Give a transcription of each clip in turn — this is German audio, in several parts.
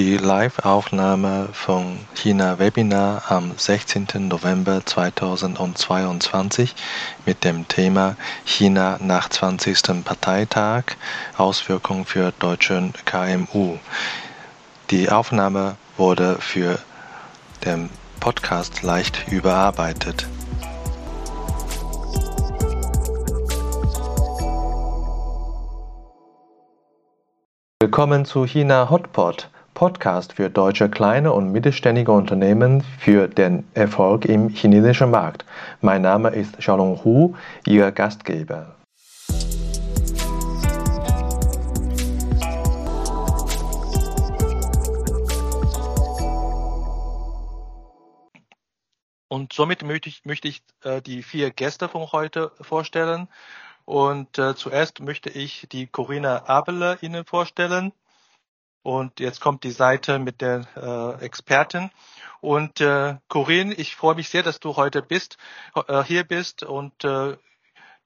die Live-Aufnahme von China-Webinar am 16. November 2022 mit dem Thema China nach 20. Parteitag Auswirkungen für deutsche KMU. Die Aufnahme wurde für den Podcast leicht überarbeitet. Willkommen zu China Hotpot Podcast für deutsche kleine und mittelständige Unternehmen für den Erfolg im chinesischen Markt. Mein Name ist Xiaolong Hu, Ihr Gastgeber. Und somit möchte ich, möchte ich äh, die vier Gäste von heute vorstellen. Und äh, zuerst möchte ich die Corinna Abele Ihnen vorstellen. Und jetzt kommt die Seite mit der äh, Expertin. Und äh, Corinne, ich freue mich sehr, dass du heute bist, äh, hier bist und äh,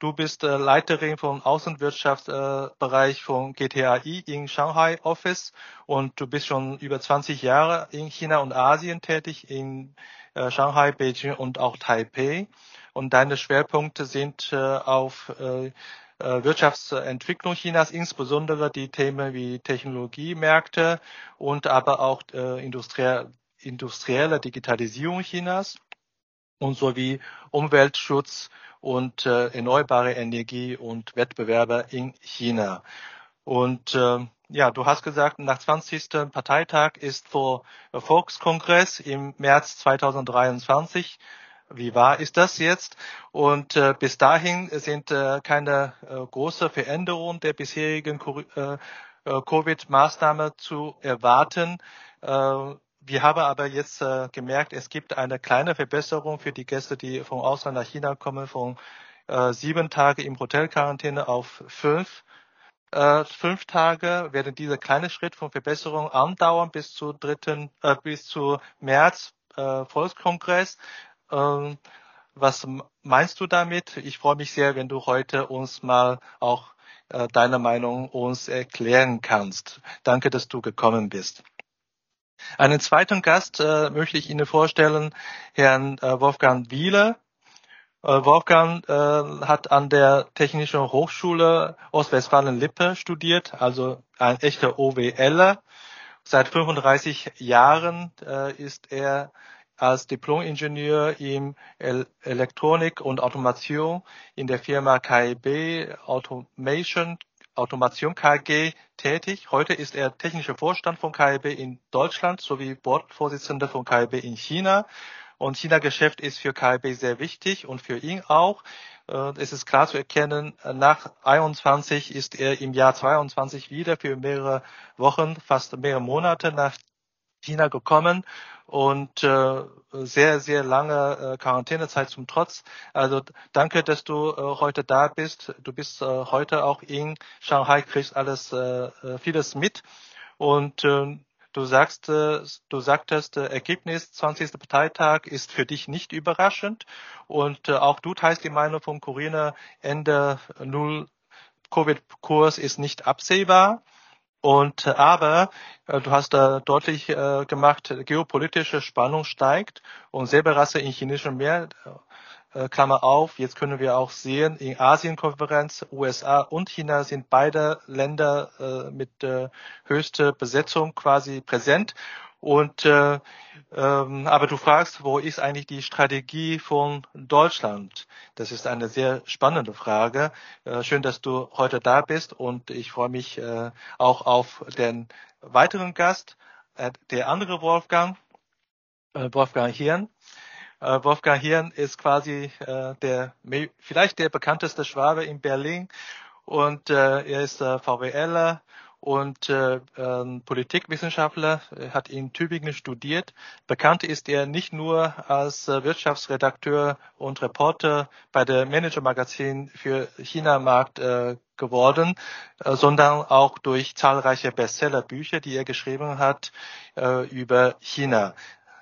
du bist äh, Leiterin vom Außenwirtschaftsbereich äh, von GTAI in Shanghai Office und du bist schon über 20 Jahre in China und Asien tätig, in äh, Shanghai, Beijing und auch Taipei. Und deine Schwerpunkte sind äh, auf äh, Wirtschaftsentwicklung Chinas, insbesondere die Themen wie Technologiemärkte und aber auch äh, industrielle, Digitalisierung Chinas und sowie Umweltschutz und äh, erneuerbare Energie und Wettbewerbe in China. Und äh, ja, du hast gesagt, nach 20. Parteitag ist vor Volkskongress im März 2023 wie wahr ist das jetzt? Und äh, bis dahin sind äh, keine äh, große Veränderungen der bisherigen äh, äh, Covid-Maßnahmen zu erwarten. Äh, wir haben aber jetzt äh, gemerkt, es gibt eine kleine Verbesserung für die Gäste, die vom Ausland nach China kommen, von äh, sieben Tage im Hotelquarantäne auf fünf. Äh, fünf Tage werden dieser kleine Schritt von Verbesserung andauern bis zu dritten, äh, bis zu März Volkskongress. Ähm, was meinst du damit? Ich freue mich sehr, wenn du heute uns mal auch äh, deine Meinung uns erklären kannst. Danke, dass du gekommen bist. Einen zweiten Gast äh, möchte ich Ihnen vorstellen, Herrn äh, Wolfgang Wieler. Wolfgang hat an der Technischen Hochschule Ostwestfalen-Lippe studiert, also ein echter OWLer. Seit 35 Jahren ist er als Diplom-Ingenieur in Elektronik und Automation in der Firma KIB Automation Automation KG tätig. Heute ist er technischer Vorstand von KIB in Deutschland sowie Bordvorsitzender von KIB in China. Und China-Geschäft ist für KIB sehr wichtig und für ihn auch. Äh, es ist klar zu erkennen, nach 21 ist er im Jahr 22 wieder für mehrere Wochen, fast mehrere Monate nach China gekommen und äh, sehr, sehr lange äh, Quarantänezeit zum Trotz. Also danke, dass du äh, heute da bist. Du bist äh, heute auch in Shanghai, kriegst alles äh, äh vieles mit und äh, Du sagst, äh, du sagtest, äh, Ergebnis 20. Parteitag ist für dich nicht überraschend und äh, auch du teilst die Meinung von Corinna, Ende Null Covid-Kurs ist nicht absehbar. Und aber äh, du hast da deutlich äh, gemacht, geopolitische Spannung steigt und Säbelrasse in chinesischen Meer, äh, Klammer auf, jetzt können wir auch sehen, in Asienkonferenz, USA und China sind beide Länder äh, mit äh, höchster Besetzung quasi präsent. Und äh, ähm, aber du fragst, wo ist eigentlich die Strategie von Deutschland? Das ist eine sehr spannende Frage. Äh, schön, dass du heute da bist und ich freue mich äh, auch auf den weiteren Gast, äh, der andere Wolfgang, äh, Wolfgang Hirn. Äh, Wolfgang Hirn ist quasi äh, der vielleicht der bekannteste Schwabe in Berlin und äh, er ist äh, VWLer und äh, äh, Politikwissenschaftler, hat in Tübingen studiert. Bekannt ist er nicht nur als äh, Wirtschaftsredakteur und Reporter bei der Manager Magazin für China-Markt äh, geworden, äh, sondern auch durch zahlreiche Bestsellerbücher, die er geschrieben hat äh, über China.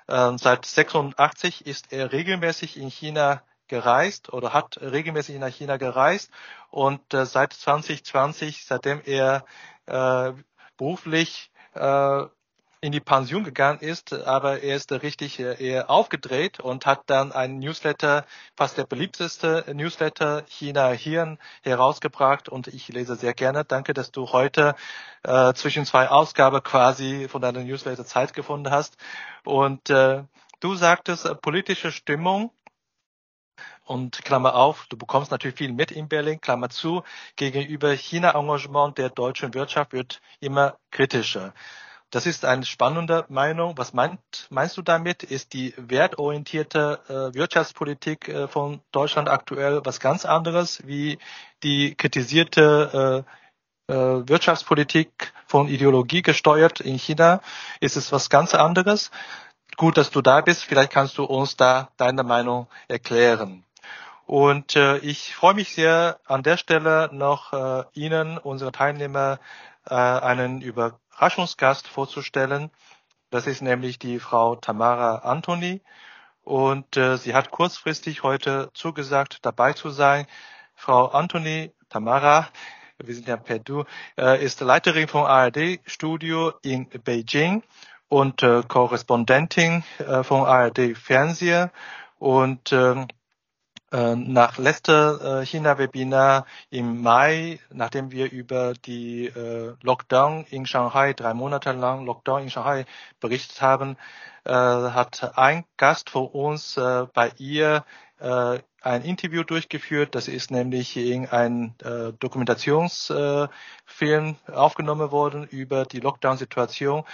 Äh, seit 86 ist er regelmäßig in China gereist oder hat regelmäßig nach China gereist und äh, seit 2020, seitdem er äh, beruflich äh, in die Pension gegangen ist, aber er ist richtig äh, eher aufgedreht und hat dann einen Newsletter, fast der beliebteste Newsletter China Hirn herausgebracht und ich lese sehr gerne. Danke, dass du heute äh, zwischen zwei Ausgaben quasi von deiner Newsletter Zeit gefunden hast. Und äh, du sagtest, äh, politische Stimmung und Klammer auf, du bekommst natürlich viel mit in Berlin, Klammer zu, gegenüber China-Engagement der deutschen Wirtschaft wird immer kritischer. Das ist eine spannende Meinung. Was meint, meinst du damit? Ist die wertorientierte äh, Wirtschaftspolitik äh, von Deutschland aktuell was ganz anderes wie die kritisierte äh, äh, Wirtschaftspolitik von Ideologie gesteuert in China? Ist es was ganz anderes? Gut, dass du da bist. Vielleicht kannst du uns da deine Meinung erklären. Und äh, ich freue mich sehr, an der Stelle noch äh, Ihnen, unsere Teilnehmer, äh, einen Überraschungsgast vorzustellen. Das ist nämlich die Frau Tamara Antoni. Und äh, sie hat kurzfristig heute zugesagt, dabei zu sein. Frau Antoni, Tamara, wir sind ja per Du, äh, ist Leiterin vom ARD-Studio in Beijing und äh, Korrespondentin äh, vom ARD-Fernseher. Und ähm, äh, nach letzter äh, China-Webinar im Mai, nachdem wir über die äh, Lockdown in Shanghai, drei Monate lang Lockdown in Shanghai berichtet haben, hat ein Gast von uns bei ihr ein Interview durchgeführt. Das ist nämlich in ein Dokumentationsfilm aufgenommen worden über die Lockdown-Situation.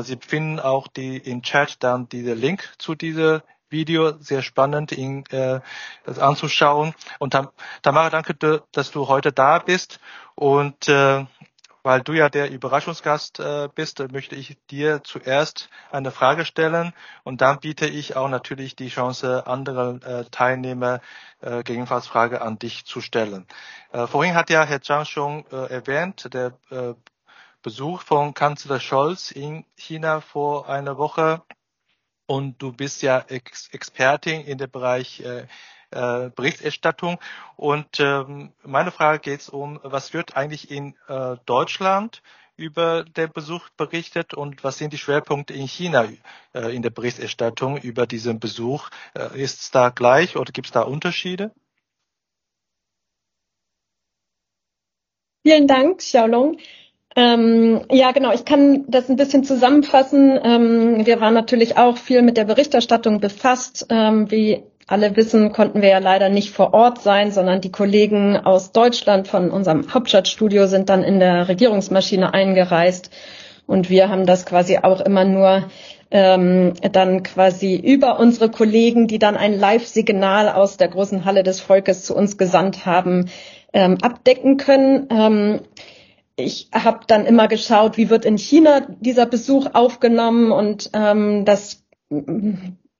Sie finden auch die im Chat dann diese Link zu dieser Video sehr spannend, ihn äh, das anzuschauen. Und Tam Tamara, danke, dass du heute da bist. Und äh, weil du ja der Überraschungsgast äh, bist, möchte ich dir zuerst eine Frage stellen und dann biete ich auch natürlich die Chance, andere äh, Teilnehmer äh, gegebenenfalls Frage an dich zu stellen. Äh, vorhin hat ja Herr Zhang schon äh, erwähnt, der äh, Besuch von Kanzler Scholz in China vor einer Woche und du bist ja Ex Expertin in dem Bereich äh, äh, Berichterstattung. Und ähm, meine Frage geht um, was wird eigentlich in äh, Deutschland über den Besuch berichtet und was sind die Schwerpunkte in China äh, in der Berichterstattung über diesen Besuch? Äh, ist es da gleich oder gibt es da Unterschiede? Vielen Dank, Xiaolong. Ähm, ja, genau. Ich kann das ein bisschen zusammenfassen. Ähm, wir waren natürlich auch viel mit der Berichterstattung befasst. Ähm, wie alle wissen, konnten wir ja leider nicht vor Ort sein, sondern die Kollegen aus Deutschland von unserem Hauptstadtstudio sind dann in der Regierungsmaschine eingereist. Und wir haben das quasi auch immer nur ähm, dann quasi über unsere Kollegen, die dann ein Live-Signal aus der großen Halle des Volkes zu uns gesandt haben, ähm, abdecken können. Ähm, ich habe dann immer geschaut, wie wird in China dieser Besuch aufgenommen und ähm, das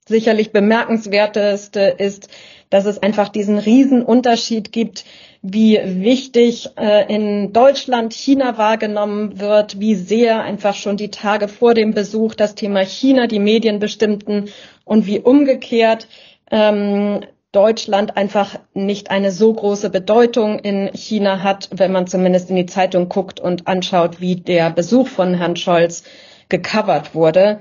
sicherlich bemerkenswerteste ist, dass es einfach diesen riesen Unterschied gibt, wie wichtig äh, in Deutschland China wahrgenommen wird, wie sehr einfach schon die Tage vor dem Besuch das Thema China die Medien bestimmten und wie umgekehrt ähm, Deutschland einfach nicht eine so große Bedeutung in China hat, wenn man zumindest in die Zeitung guckt und anschaut, wie der Besuch von Herrn Scholz gecovert wurde.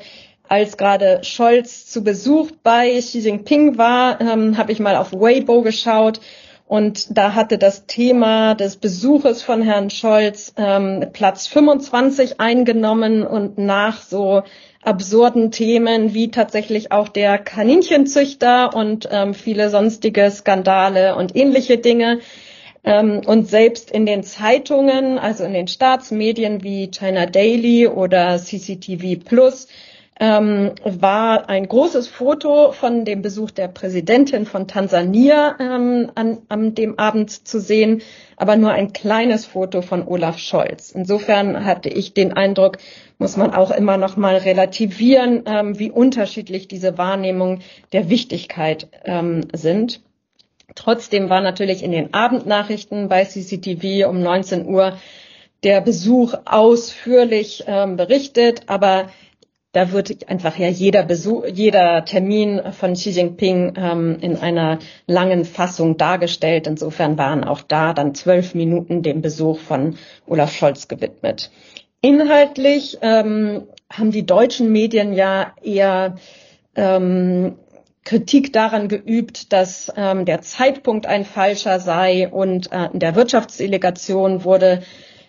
Als gerade Scholz zu Besuch bei Xi Jinping war, ähm, habe ich mal auf Weibo geschaut und da hatte das Thema des Besuches von Herrn Scholz ähm, Platz 25 eingenommen und nach so absurden Themen wie tatsächlich auch der Kaninchenzüchter und ähm, viele sonstige Skandale und ähnliche Dinge. Ähm, und selbst in den Zeitungen, also in den Staatsmedien wie China Daily oder CCTV Plus, ähm, war ein großes Foto von dem Besuch der Präsidentin von Tansania ähm, an, an dem Abend zu sehen, aber nur ein kleines Foto von Olaf Scholz. Insofern hatte ich den Eindruck, muss man auch immer noch mal relativieren, ähm, wie unterschiedlich diese Wahrnehmungen der Wichtigkeit ähm, sind. Trotzdem war natürlich in den Abendnachrichten bei CCTV um 19 Uhr der Besuch ausführlich ähm, berichtet, aber da wird einfach ja jeder Besuch, jeder Termin von Xi Jinping ähm, in einer langen Fassung dargestellt. Insofern waren auch da dann zwölf Minuten dem Besuch von Olaf Scholz gewidmet. Inhaltlich ähm, haben die deutschen Medien ja eher ähm, Kritik daran geübt, dass ähm, der Zeitpunkt ein falscher sei und äh, in der Wirtschaftsdelegation wurde,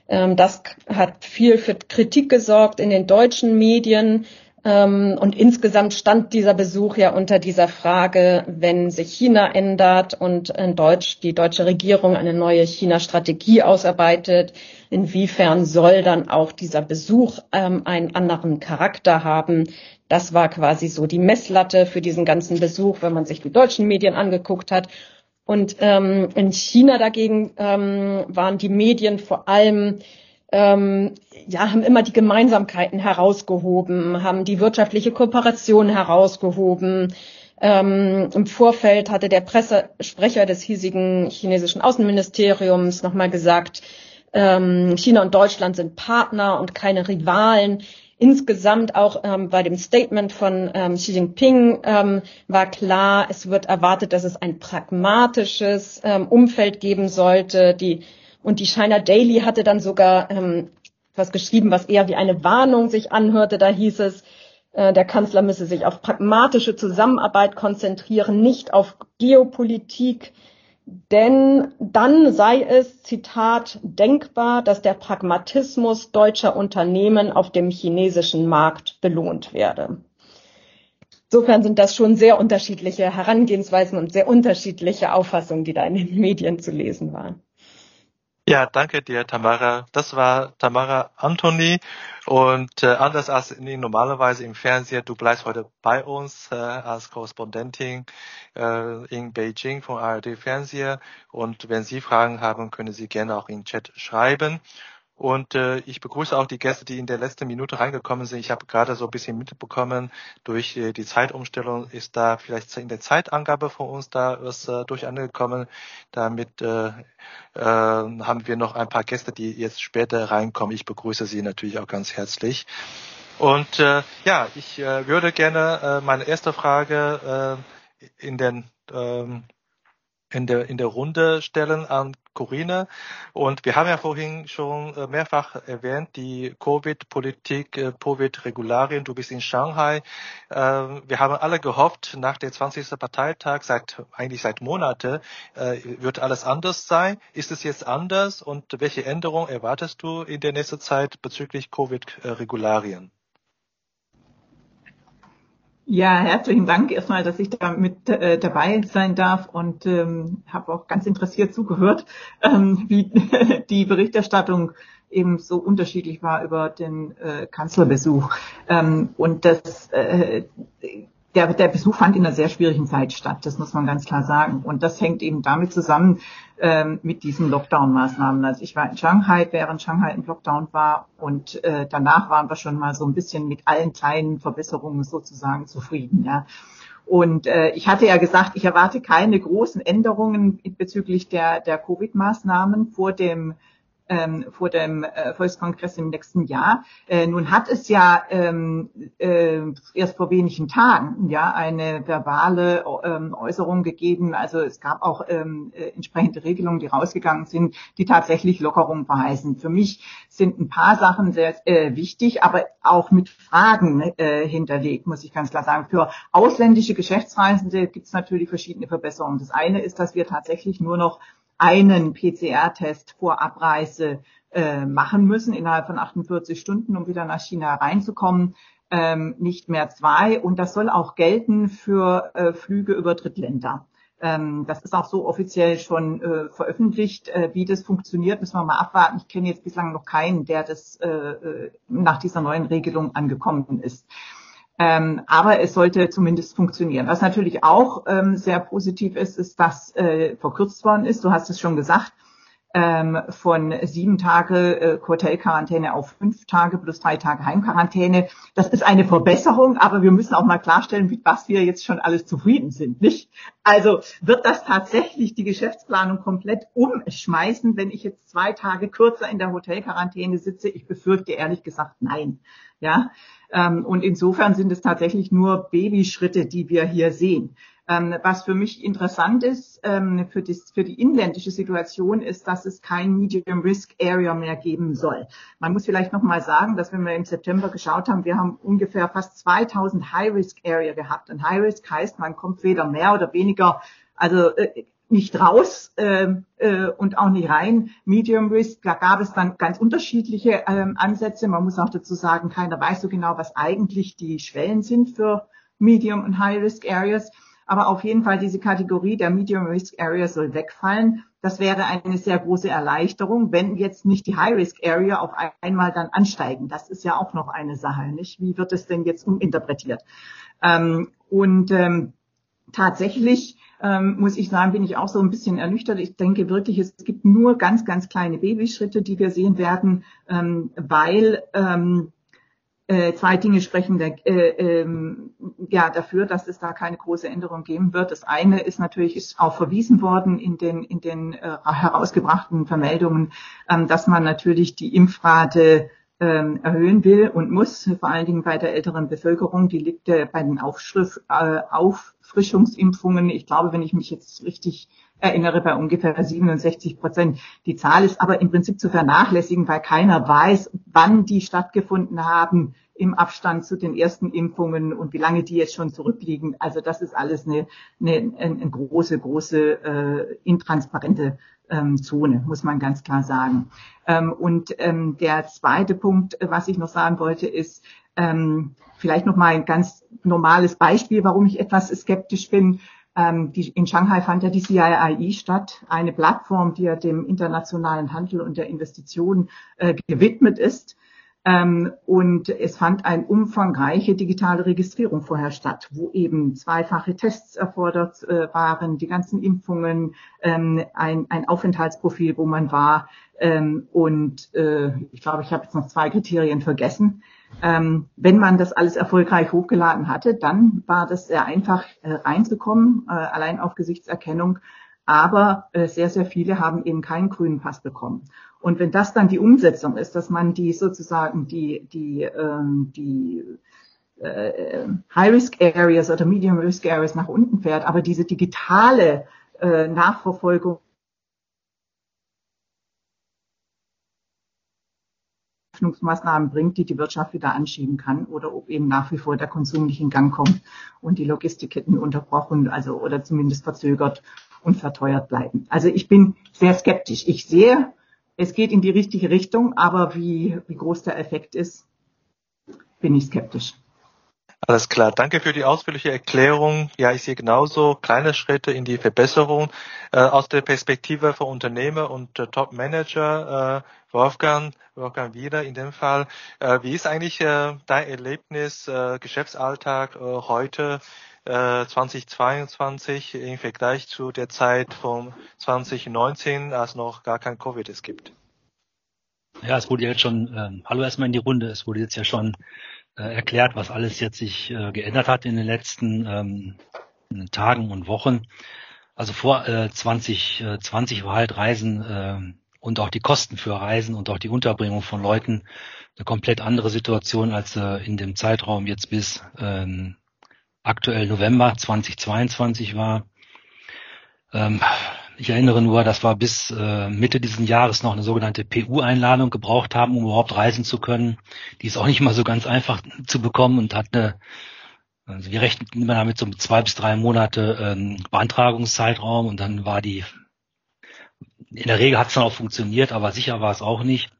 das hat viel für Kritik gesorgt in den deutschen Medien. Ähm, und insgesamt stand dieser Besuch ja unter dieser Frage, wenn sich China ändert und in Deutsch, die deutsche Regierung eine neue China-Strategie ausarbeitet, inwiefern soll dann auch dieser Besuch ähm, einen anderen Charakter haben? Das war quasi so die Messlatte für diesen ganzen Besuch, wenn man sich die deutschen Medien angeguckt hat. Und ähm, in China dagegen ähm, waren die Medien vor allem ähm, ja, haben immer die Gemeinsamkeiten herausgehoben, haben die wirtschaftliche Kooperation herausgehoben. Ähm, Im Vorfeld hatte der Pressesprecher des hiesigen chinesischen Außenministeriums nochmal gesagt, ähm, China und Deutschland sind Partner und keine Rivalen. Insgesamt auch ähm, bei dem Statement von ähm, Xi Jinping ähm, war klar, es wird erwartet, dass es ein pragmatisches ähm, Umfeld geben sollte. Die und die China Daily hatte dann sogar ähm, was geschrieben, was eher wie eine Warnung sich anhörte. Da hieß es, äh, der Kanzler müsse sich auf pragmatische Zusammenarbeit konzentrieren, nicht auf Geopolitik. Denn dann sei es, Zitat, denkbar, dass der Pragmatismus deutscher Unternehmen auf dem chinesischen Markt belohnt werde. Insofern sind das schon sehr unterschiedliche Herangehensweisen und sehr unterschiedliche Auffassungen, die da in den Medien zu lesen waren. Ja, danke dir, Tamara. Das war Tamara Anthony. Und äh, anders als normalerweise im Fernsehen, du bleibst heute bei uns äh, als Korrespondentin äh, in Beijing von ARD Fernseher. Und wenn Sie Fragen haben, können Sie gerne auch im Chat schreiben. Und äh, ich begrüße auch die Gäste, die in der letzten Minute reingekommen sind. Ich habe gerade so ein bisschen mitbekommen, durch äh, die Zeitumstellung ist da vielleicht in der Zeitangabe von uns da was äh, durcheinander Damit äh, äh, haben wir noch ein paar Gäste, die jetzt später reinkommen. Ich begrüße Sie natürlich auch ganz herzlich. Und äh, ja, ich äh, würde gerne äh, meine erste Frage äh, in den ähm, in der, in der Runde stellen an Corinne. Und wir haben ja vorhin schon äh, mehrfach erwähnt, die Covid-Politik, äh, Covid-Regularien. Du bist in Shanghai. Ähm, wir haben alle gehofft, nach dem 20. Parteitag, seit, eigentlich seit Monate, äh, wird alles anders sein. Ist es jetzt anders? Und welche Änderungen erwartest du in der nächsten Zeit bezüglich Covid-Regularien? Ja, herzlichen Dank erstmal, dass ich da mit äh, dabei sein darf und ähm, habe auch ganz interessiert zugehört, ähm, wie die Berichterstattung eben so unterschiedlich war über den äh, Kanzlerbesuch. Ähm, und das äh, der, der Besuch fand in einer sehr schwierigen Zeit statt, das muss man ganz klar sagen. Und das hängt eben damit zusammen ähm, mit diesen Lockdown-Maßnahmen. Also ich war in Shanghai, während Shanghai im Lockdown war und äh, danach waren wir schon mal so ein bisschen mit allen kleinen Verbesserungen sozusagen zufrieden. Ja. Und äh, ich hatte ja gesagt, ich erwarte keine großen Änderungen bezüglich der, der Covid-Maßnahmen vor dem ähm, vor dem äh, Volkskongress im nächsten Jahr. Äh, nun hat es ja ähm, äh, erst vor wenigen Tagen ja eine verbale ähm, Äußerung gegeben. Also es gab auch ähm, äh, entsprechende Regelungen, die rausgegangen sind, die tatsächlich Lockerung verheißen. Für mich sind ein paar Sachen sehr äh, wichtig, aber auch mit Fragen äh, hinterlegt, muss ich ganz klar sagen. Für ausländische Geschäftsreisende gibt es natürlich verschiedene Verbesserungen. Das eine ist, dass wir tatsächlich nur noch einen PCR-Test vor Abreise äh, machen müssen, innerhalb von 48 Stunden, um wieder nach China reinzukommen, ähm, nicht mehr zwei. Und das soll auch gelten für äh, Flüge über Drittländer. Ähm, das ist auch so offiziell schon äh, veröffentlicht. Äh, wie das funktioniert, müssen wir mal abwarten. Ich kenne jetzt bislang noch keinen, der das äh, äh nach dieser neuen Regelung angekommen ist. Ähm, aber es sollte zumindest funktionieren. Was natürlich auch ähm, sehr positiv ist, ist, dass äh, verkürzt worden ist. Du hast es schon gesagt, ähm, von sieben Tage äh, Hotelquarantäne auf fünf Tage plus drei Tage Heimquarantäne. Das ist eine Verbesserung, aber wir müssen auch mal klarstellen, mit was wir jetzt schon alles zufrieden sind, nicht? Also wird das tatsächlich die Geschäftsplanung komplett umschmeißen, wenn ich jetzt zwei Tage kürzer in der Hotelquarantäne sitze? Ich befürchte ehrlich gesagt nein. Ja, ähm, und insofern sind es tatsächlich nur Babyschritte, die wir hier sehen. Ähm, was für mich interessant ist ähm, für, das, für die inländische Situation ist, dass es kein Medium Risk Area mehr geben soll. Man muss vielleicht noch mal sagen, dass wenn wir im September geschaut haben, wir haben ungefähr fast 2000 High Risk Area gehabt. Und High Risk heißt, man kommt weder mehr oder weniger, also äh, nicht raus äh, äh, und auch nicht rein. Medium Risk, da gab es dann ganz unterschiedliche ähm, Ansätze. Man muss auch dazu sagen, keiner weiß so genau, was eigentlich die Schwellen sind für Medium und High Risk Areas. Aber auf jeden Fall diese Kategorie der Medium Risk Area soll wegfallen. Das wäre eine sehr große Erleichterung, wenn jetzt nicht die High Risk Area auf einmal dann ansteigen. Das ist ja auch noch eine Sache, nicht? Wie wird es denn jetzt uminterpretiert? Ähm, und ähm, tatsächlich ähm, muss ich sagen, bin ich auch so ein bisschen ernüchtert. Ich denke wirklich, es gibt nur ganz, ganz kleine Babyschritte, die wir sehen werden, ähm, weil ähm, äh, zwei Dinge sprechen der, äh, ähm, ja dafür, dass es da keine große Änderung geben wird. Das eine ist natürlich ist auch verwiesen worden in den in den äh, herausgebrachten Vermeldungen, ähm, dass man natürlich die Impfrate ähm, erhöhen will und muss, vor allen Dingen bei der älteren Bevölkerung. Die liegt äh, bei den Aufschrift, äh, Auffrischungsimpfungen, ich glaube, wenn ich mich jetzt richtig erinnere, bei ungefähr 67 Prozent. Die Zahl ist aber im Prinzip zu vernachlässigen, weil keiner weiß, wann die stattgefunden haben im Abstand zu den ersten Impfungen und wie lange die jetzt schon zurückliegen. Also das ist alles eine, eine, eine große, große äh, intransparente ähm, Zone, muss man ganz klar sagen. Ähm, und ähm, der zweite Punkt, was ich noch sagen wollte, ist ähm, vielleicht noch mal ein ganz normales Beispiel, warum ich etwas skeptisch bin. Ähm, die, in Shanghai fand ja die CIIE statt, eine Plattform, die ja dem internationalen Handel und der Investition äh, gewidmet ist. Ähm, und es fand eine umfangreiche digitale Registrierung vorher statt, wo eben zweifache Tests erfordert äh, waren, die ganzen Impfungen, ähm, ein, ein Aufenthaltsprofil, wo man war. Ähm, und äh, ich glaube, ich habe jetzt noch zwei Kriterien vergessen. Ähm, wenn man das alles erfolgreich hochgeladen hatte, dann war das sehr einfach äh, reinzukommen, äh, allein auf Gesichtserkennung. Aber äh, sehr, sehr viele haben eben keinen grünen Pass bekommen. Und wenn das dann die Umsetzung ist, dass man die sozusagen die, die, ähm, die äh, High-Risk-Areas oder Medium-Risk-Areas nach unten fährt, aber diese digitale äh, Nachverfolgung Öffnungsmaßnahmen bringt, die die Wirtschaft wieder anschieben kann oder ob eben nach wie vor der Konsum nicht in Gang kommt und die Logistikketten unterbrochen, also oder zumindest verzögert und verteuert bleiben. Also ich bin sehr skeptisch. Ich sehe es geht in die richtige Richtung, aber wie, wie groß der Effekt ist, bin ich skeptisch. Alles klar, danke für die ausführliche Erklärung. Ja, ich sehe genauso kleine Schritte in die Verbesserung äh, aus der Perspektive von Unternehmer und äh, Top-Manager. Äh, Wolfgang, Wolfgang wieder in dem Fall. Wie ist eigentlich dein Erlebnis, Geschäftsalltag heute? 2022 äh, im Vergleich zu der Zeit von 2019, als noch gar kein Covid es gibt? Ja, es wurde jetzt schon, ähm, hallo erstmal in die Runde, es wurde jetzt ja schon äh, erklärt, was alles jetzt sich äh, geändert hat in den letzten ähm, Tagen und Wochen. Also vor äh, 2020 war halt Reisen äh, und auch die Kosten für Reisen und auch die Unterbringung von Leuten eine komplett andere Situation als äh, in dem Zeitraum jetzt bis ähm, aktuell November 2022 war. Ähm, ich erinnere nur, dass wir bis äh, Mitte dieses Jahres noch eine sogenannte PU-Einladung gebraucht haben, um überhaupt reisen zu können. Die ist auch nicht mal so ganz einfach zu bekommen und hat eine, also wir rechnen immer damit so zwei bis drei Monate ähm, Beantragungszeitraum und dann war die, in der Regel hat es dann auch funktioniert, aber sicher war es auch nicht.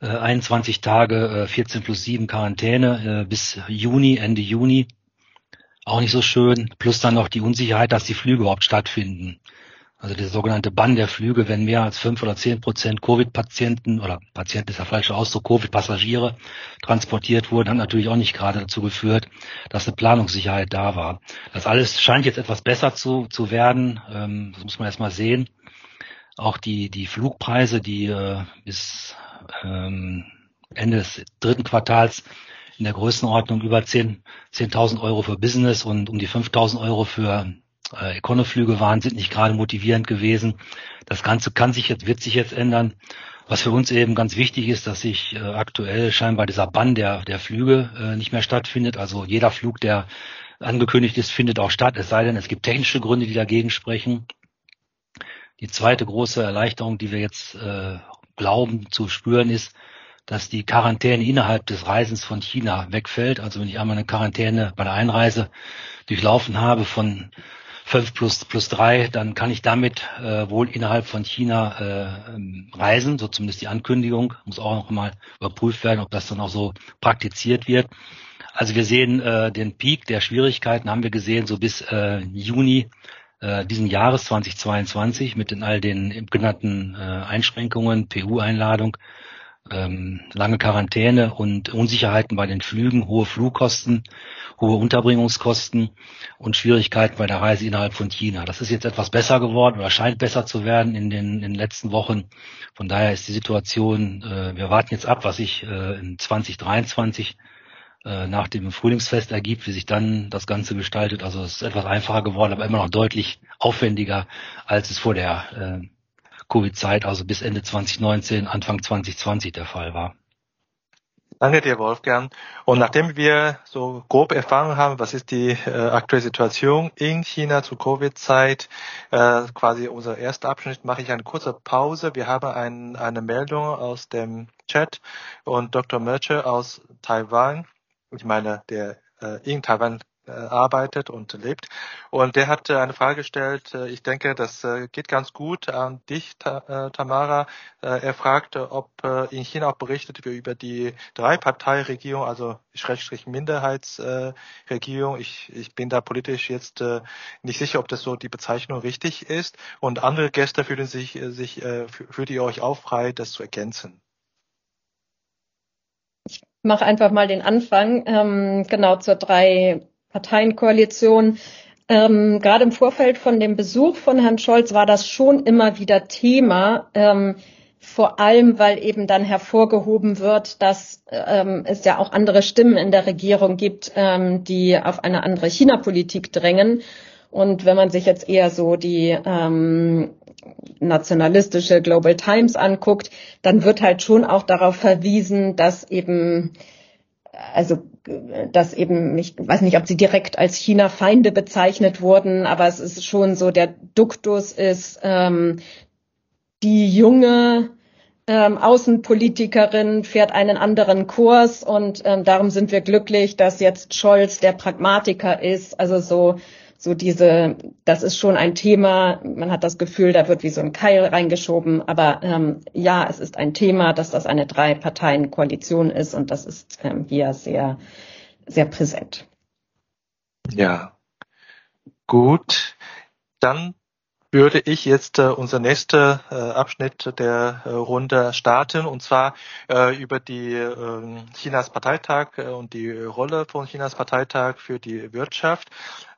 Äh, 21 Tage, äh, 14 plus 7 Quarantäne äh, bis Juni, Ende Juni. Auch nicht so schön. Plus dann noch die Unsicherheit, dass die Flüge überhaupt stattfinden. Also der sogenannte Bann der Flüge, wenn mehr als fünf oder zehn Prozent Covid-Patienten oder Patienten ist der falsche Ausdruck, Covid-Passagiere transportiert wurden, hat natürlich auch nicht gerade dazu geführt, dass eine Planungssicherheit da war. Das alles scheint jetzt etwas besser zu, zu werden. Ähm, das muss man erst mal sehen. Auch die, die Flugpreise, die äh, bis ähm, Ende des dritten Quartals in der Größenordnung über 10 10.000 Euro für Business und um die 5.000 Euro für äh, Econoflüge waren, sind nicht gerade motivierend gewesen. Das Ganze kann sich jetzt, wird sich jetzt ändern. Was für uns eben ganz wichtig ist, dass sich äh, aktuell scheinbar dieser Bann der, der Flüge äh, nicht mehr stattfindet. Also jeder Flug, der angekündigt ist, findet auch statt, es sei denn, es gibt technische Gründe, die dagegen sprechen. Die zweite große Erleichterung, die wir jetzt äh, glauben zu spüren, ist, dass die Quarantäne innerhalb des Reisens von China wegfällt. Also wenn ich einmal eine Quarantäne bei der Einreise durchlaufen habe von fünf plus plus drei, dann kann ich damit äh, wohl innerhalb von China äh, ähm, reisen, so zumindest die Ankündigung. Muss auch noch mal überprüft werden, ob das dann auch so praktiziert wird. Also wir sehen äh, den Peak der Schwierigkeiten haben wir gesehen so bis äh, Juni äh, diesen Jahres 2022 mit den all den genannten äh, Einschränkungen, PU-Einladung, ähm, lange Quarantäne und Unsicherheiten bei den Flügen, hohe Flugkosten, hohe Unterbringungskosten und Schwierigkeiten bei der Reise innerhalb von China. Das ist jetzt etwas besser geworden oder scheint besser zu werden in den, in den letzten Wochen. Von daher ist die Situation, äh, wir warten jetzt ab, was sich äh, in 2023 äh, nach dem Frühlingsfest ergibt, wie sich dann das Ganze gestaltet. Also es ist etwas einfacher geworden, aber immer noch deutlich aufwendiger, als es vor der äh, Covid-Zeit, also bis Ende 2019, Anfang 2020 der Fall war. Danke dir, Wolfgang. Und nachdem wir so grob erfahren haben, was ist die äh, aktuelle Situation in China zur Covid-Zeit, äh, quasi unser erster Abschnitt, mache ich eine kurze Pause. Wir haben ein, eine Meldung aus dem Chat und Dr. Merche aus Taiwan, ich meine, der äh, in Taiwan arbeitet und lebt. Und der hat äh, eine Frage gestellt, äh, ich denke, das geht ganz gut an dich, Tamara. Er fragte, ob in China auch berichtet wird über die Drei-Partei-Regierung, also Schrägstrich Minderheitsregierung. Ich, ich bin da politisch jetzt nicht sicher, ob das so die Bezeichnung richtig ist. Und andere Gäste fühlen sich, sich fühlt ihr euch auch frei, das zu ergänzen Ich mache einfach mal den Anfang. Ähm, genau zur drei Parteienkoalition. Ähm, Gerade im Vorfeld von dem Besuch von Herrn Scholz war das schon immer wieder Thema, ähm, vor allem weil eben dann hervorgehoben wird, dass ähm, es ja auch andere Stimmen in der Regierung gibt, ähm, die auf eine andere China-Politik drängen. Und wenn man sich jetzt eher so die ähm, nationalistische Global Times anguckt, dann wird halt schon auch darauf verwiesen, dass eben also dass eben, ich weiß nicht, ob sie direkt als China-Feinde bezeichnet wurden, aber es ist schon so, der Duktus ist ähm, die junge ähm, Außenpolitikerin fährt einen anderen Kurs und ähm, darum sind wir glücklich, dass jetzt Scholz der Pragmatiker ist. Also so so diese, das ist schon ein Thema. Man hat das Gefühl, da wird wie so ein Keil reingeschoben. Aber ähm, ja, es ist ein Thema, dass das eine Drei-Parteien-Koalition ist und das ist ähm, hier sehr, sehr präsent. Ja, gut. Dann würde ich jetzt äh, unser nächster äh, Abschnitt der äh, Runde starten und zwar äh, über die äh, Chinas Parteitag äh, und die Rolle von Chinas Parteitag für die Wirtschaft.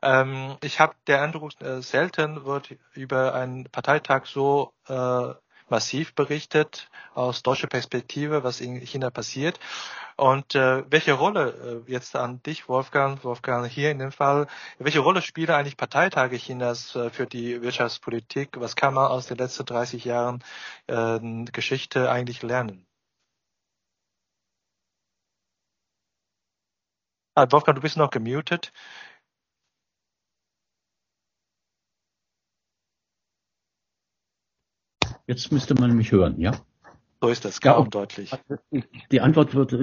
Ähm, ich habe der Eindruck, äh, selten wird über einen Parteitag so äh, massiv berichtet aus deutscher Perspektive, was in China passiert. Und äh, welche Rolle äh, jetzt an dich, Wolfgang, Wolfgang hier in dem Fall, welche Rolle spielen eigentlich Parteitage Chinas äh, für die Wirtschaftspolitik? Was kann man aus den letzten 30 Jahren äh, Geschichte eigentlich lernen? Ah, Wolfgang, du bist noch gemutet. Jetzt müsste man mich hören, ja? So ist das, klar ja, und deutlich. Die Antwort wird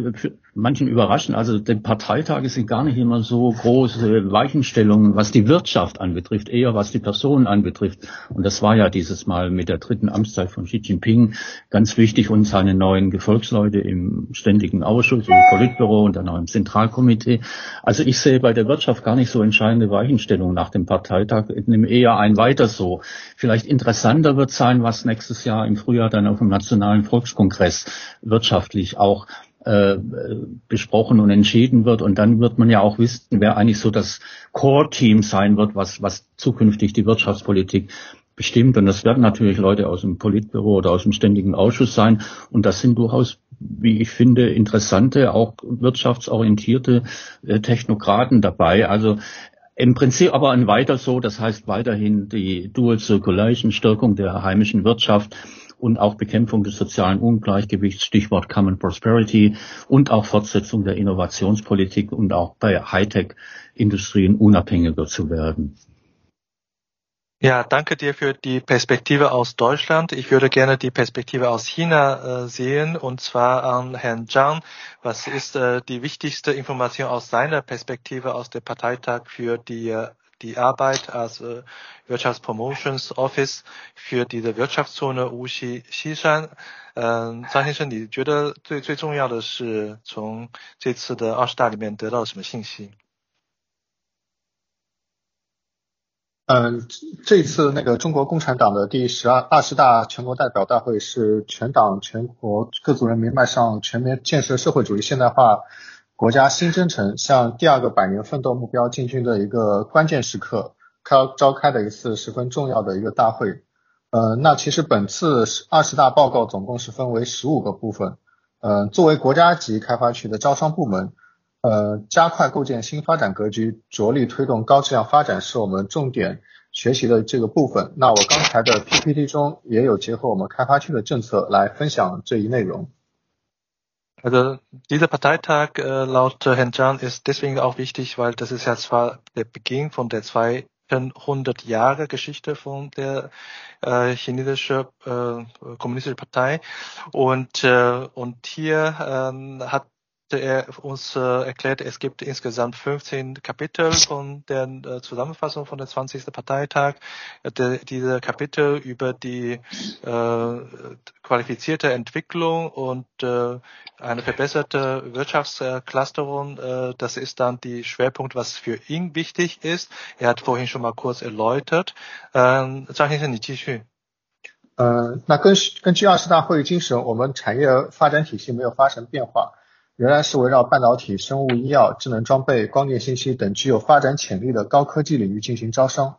manchen überraschen. Also die Parteitage sind gar nicht immer so große Weichenstellungen, was die Wirtschaft anbetrifft, eher was die Personen anbetrifft. Und das war ja dieses Mal mit der dritten Amtszeit von Xi Jinping ganz wichtig und seine neuen Gefolgsleute im ständigen Ausschuss, im Politbüro und dann auch im Zentralkomitee. Also ich sehe bei der Wirtschaft gar nicht so entscheidende Weichenstellungen nach dem Parteitag. Ich nehme eher ein weiter so. Vielleicht interessanter wird sein, was nächstes Jahr im Frühjahr dann auf dem Nationalen Volk Volkskongress wirtschaftlich auch äh, besprochen und entschieden wird. Und dann wird man ja auch wissen, wer eigentlich so das Core-Team sein wird, was, was zukünftig die Wirtschaftspolitik bestimmt. Und das werden natürlich Leute aus dem Politbüro oder aus dem Ständigen Ausschuss sein. Und das sind durchaus, wie ich finde, interessante, auch wirtschaftsorientierte äh, Technokraten dabei. Also im Prinzip aber ein weiter so, das heißt weiterhin die Dual Circulation, Stärkung der heimischen Wirtschaft und auch Bekämpfung des sozialen Ungleichgewichts, Stichwort Common Prosperity und auch Fortsetzung der Innovationspolitik und auch bei Hightech-Industrien unabhängiger zu werden. Ja, danke dir für die Perspektive aus Deutschland. Ich würde gerne die Perspektive aus China äh, sehen, und zwar an Herrn Zhang. Was ist äh, die wichtigste Information aus seiner Perspektive aus dem Parteitag für die äh, die Arbeit als äh, Wirtschaftspromotions Office für diese Wirtschaftszone Wuxi-Xishan。嗯，张先生，你觉得最最重要的是从这次的二十大里面得到什么信息？嗯，这次那个中国共产党的第十二二十大全国代表大会是全党全国各族人民迈向全面建设社会主义现代化国家新征程，向第二个百年奋斗目标进军的一个关键时刻，开召开的一次十分重要的一个大会。呃，那其实本次二十大报告总共是分为十五个部分。呃，作为国家级开发区的招商部门。呃，加快构建新发展格局，着力推动高质量发展，是我们重点学习的这个部分。那我刚才的 PPT 中也有结合我们开发区的政策来分享这一内容。Also dieser Parteitag äh, laut Herrn Zhang ist deswegen auch wichtig, weil das ist ja zwar der Beginn von der 200 Jahre Geschichte von der äh, chinesischen äh, kommunistischen Partei. Und äh, und hier äh, hat er uns äh, erklärt, es gibt insgesamt 15 Kapitel von der äh, Zusammenfassung von der 20. Parteitag. De, diese Kapitel über die äh, qualifizierte Entwicklung und äh, eine verbesserte Wirtschaftsclusterung, äh, das ist dann die Schwerpunkt, was für ihn wichtig ist. Er hat vorhin schon mal kurz erläutert. Ähm, 张先生，你继续。呃，那根根据二十大会议精神，我们产业发展体系没有发生变化。 仍然是围绕半导体、生物医药、智能装备、光电信息等具有发展潜力的高科技领域进行招商。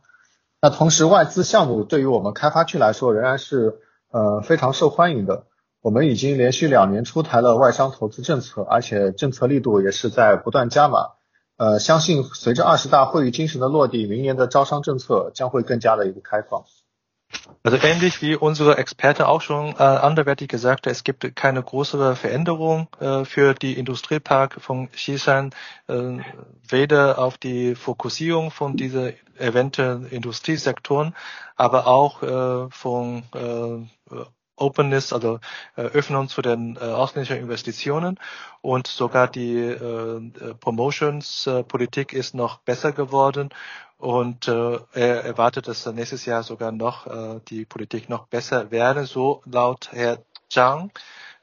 那同时，外资项目对于我们开发区来说仍然是呃非常受欢迎的。我们已经连续两年出台了外商投资政策，而且政策力度也是在不断加码。呃，相信随着二十大会议精神的落地，明年的招商政策将会更加的一个开放。Also ähnlich wie unsere Experte auch schon äh, anderweitig gesagt, es gibt keine größere Veränderung äh, für die Industriepark von Xishan, äh, weder auf die Fokussierung von dieser eventuellen Industriesektoren, aber auch äh, von äh, Openness, also äh, Öffnung zu den äh, ausländischen Investitionen. Und sogar die äh, Promotions-Politik ist noch besser geworden und äh, er erwartet, dass nächstes Jahr sogar noch äh, die Politik noch besser werden, so laut Herr Zhang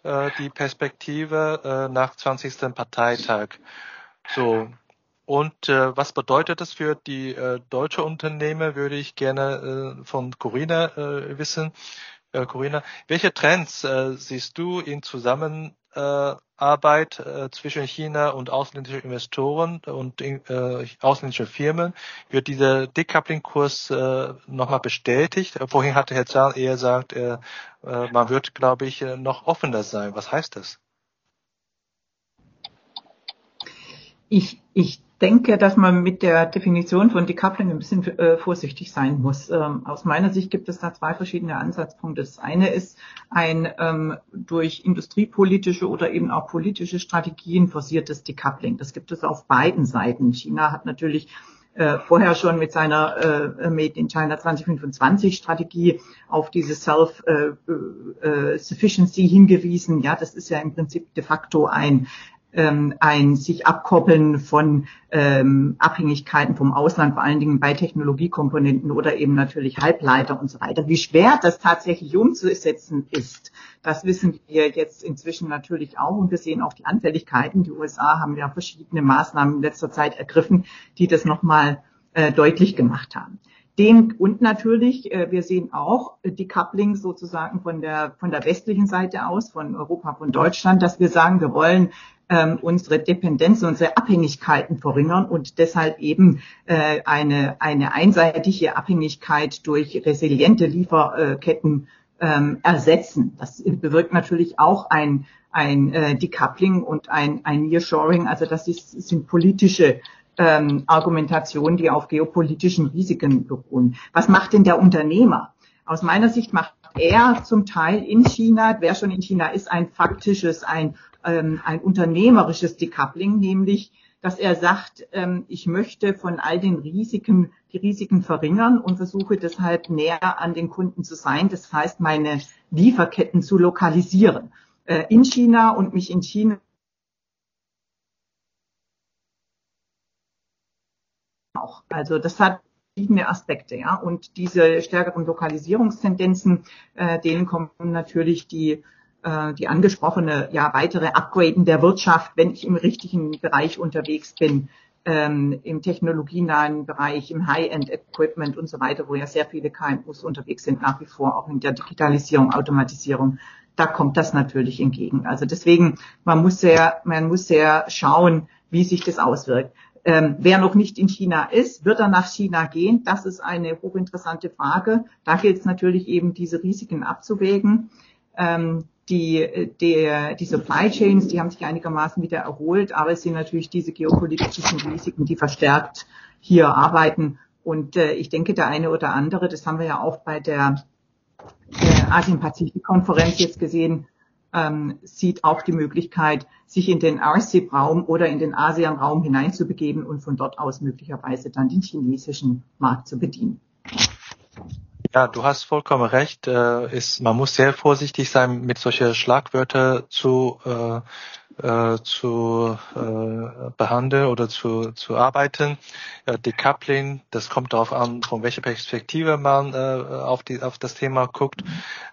äh, die Perspektive äh, nach 20. Parteitag. So, und äh, was bedeutet das für die äh, deutsche Unternehmen, würde ich gerne äh, von Corinna äh, wissen. Äh, Corinna, welche Trends äh, siehst du in Zusammenarbeit äh, zwischen China und ausländischen Investoren und äh, ausländischen Firmen? Wird dieser Decoupling-Kurs äh, nochmal bestätigt? Vorhin hatte Herr Zahn eher gesagt, äh, äh, man wird, glaube ich, äh, noch offener sein. Was heißt das? Ich, ich denke, dass man mit der Definition von Decoupling ein bisschen äh, vorsichtig sein muss. Ähm, aus meiner Sicht gibt es da zwei verschiedene Ansatzpunkte. Das eine ist ein ähm, durch industriepolitische oder eben auch politische Strategien forciertes Decoupling. Das gibt es auf beiden Seiten. China hat natürlich äh, vorher schon mit seiner äh, Made in China 2025 Strategie auf diese Self-Sufficiency äh, äh, hingewiesen. Ja, das ist ja im Prinzip de facto ein ähm, ein sich abkoppeln von ähm, Abhängigkeiten vom Ausland, vor allen Dingen bei Technologiekomponenten oder eben natürlich Halbleiter und so weiter. Wie schwer das tatsächlich umzusetzen ist, das wissen wir jetzt inzwischen natürlich auch und wir sehen auch die Anfälligkeiten. Die USA haben ja verschiedene Maßnahmen in letzter Zeit ergriffen, die das nochmal äh, deutlich gemacht haben. Dem und natürlich, äh, wir sehen auch die Coupling sozusagen von der von der westlichen Seite aus, von Europa, von Deutschland, dass wir sagen, wir wollen ähm, unsere Dependenz, unsere Abhängigkeiten verringern und deshalb eben äh, eine, eine einseitige Abhängigkeit durch resiliente Lieferketten ähm, ersetzen. Das bewirkt natürlich auch ein, ein äh, Decoupling und ein, ein Nearshoring. Also das ist, sind politische ähm, Argumentationen, die auf geopolitischen Risiken beruhen. Was macht denn der Unternehmer? Aus meiner Sicht macht er zum Teil in China, wer schon in China ist, ein faktisches, ein, ähm, ein unternehmerisches Decoupling, nämlich dass er sagt, ähm, ich möchte von all den Risiken die Risiken verringern und versuche deshalb näher an den Kunden zu sein. Das heißt, meine Lieferketten zu lokalisieren äh, in China und mich in China auch. Also das hat verschiedene Aspekte, ja. Und diese stärkeren Lokalisierungstendenzen, äh, denen kommen natürlich die äh, die angesprochene ja weitere Upgraden der Wirtschaft, wenn ich im richtigen Bereich unterwegs bin, ähm, im technologienahen Bereich, im High-End-Equipment und so weiter, wo ja sehr viele KMUs unterwegs sind, nach wie vor auch in der Digitalisierung, Automatisierung. Da kommt das natürlich entgegen. Also deswegen, man muss sehr, man muss sehr schauen, wie sich das auswirkt. Ähm, wer noch nicht in China ist, wird er nach China gehen? Das ist eine hochinteressante Frage. Da gilt es natürlich eben, diese Risiken abzuwägen. Ähm, die, die, die Supply Chains, die haben sich einigermaßen wieder erholt, aber es sind natürlich diese geopolitischen Risiken, die verstärkt hier arbeiten. Und äh, ich denke, der eine oder andere, das haben wir ja auch bei der äh, Asien-Pazifik-Konferenz jetzt gesehen, ähm, sieht auch die Möglichkeit, sich in den RCEP-Raum oder in den ASEAN-Raum hineinzubegeben und von dort aus möglicherweise dann den chinesischen Markt zu bedienen. Ja, du hast vollkommen recht. Äh, ist, man muss sehr vorsichtig sein, mit solchen Schlagwörter zu, äh, äh, zu äh, behandeln oder zu, zu arbeiten. Äh, Decoupling, das kommt darauf an, von welcher Perspektive man äh, auf, die, auf das Thema guckt.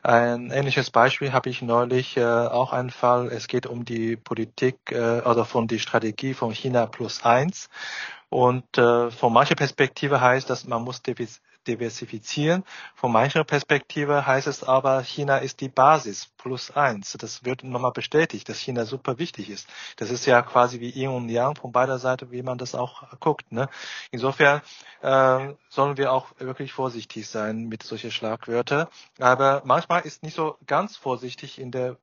Ein ähnliches Beispiel habe ich neulich äh, auch einen Fall. Es geht um die Politik äh, oder von die Strategie von China plus eins. Und äh, von mancher Perspektive heißt das, man muss diversifizieren. Von mancher Perspektive heißt es aber, China ist die Basis plus eins. Das wird nochmal bestätigt, dass China super wichtig ist. Das ist ja quasi wie Yin und Yang von beider Seite, wie man das auch guckt. Ne? Insofern äh, sollen wir auch wirklich vorsichtig sein mit solchen Schlagwörter. Aber manchmal ist nicht so ganz vorsichtig in der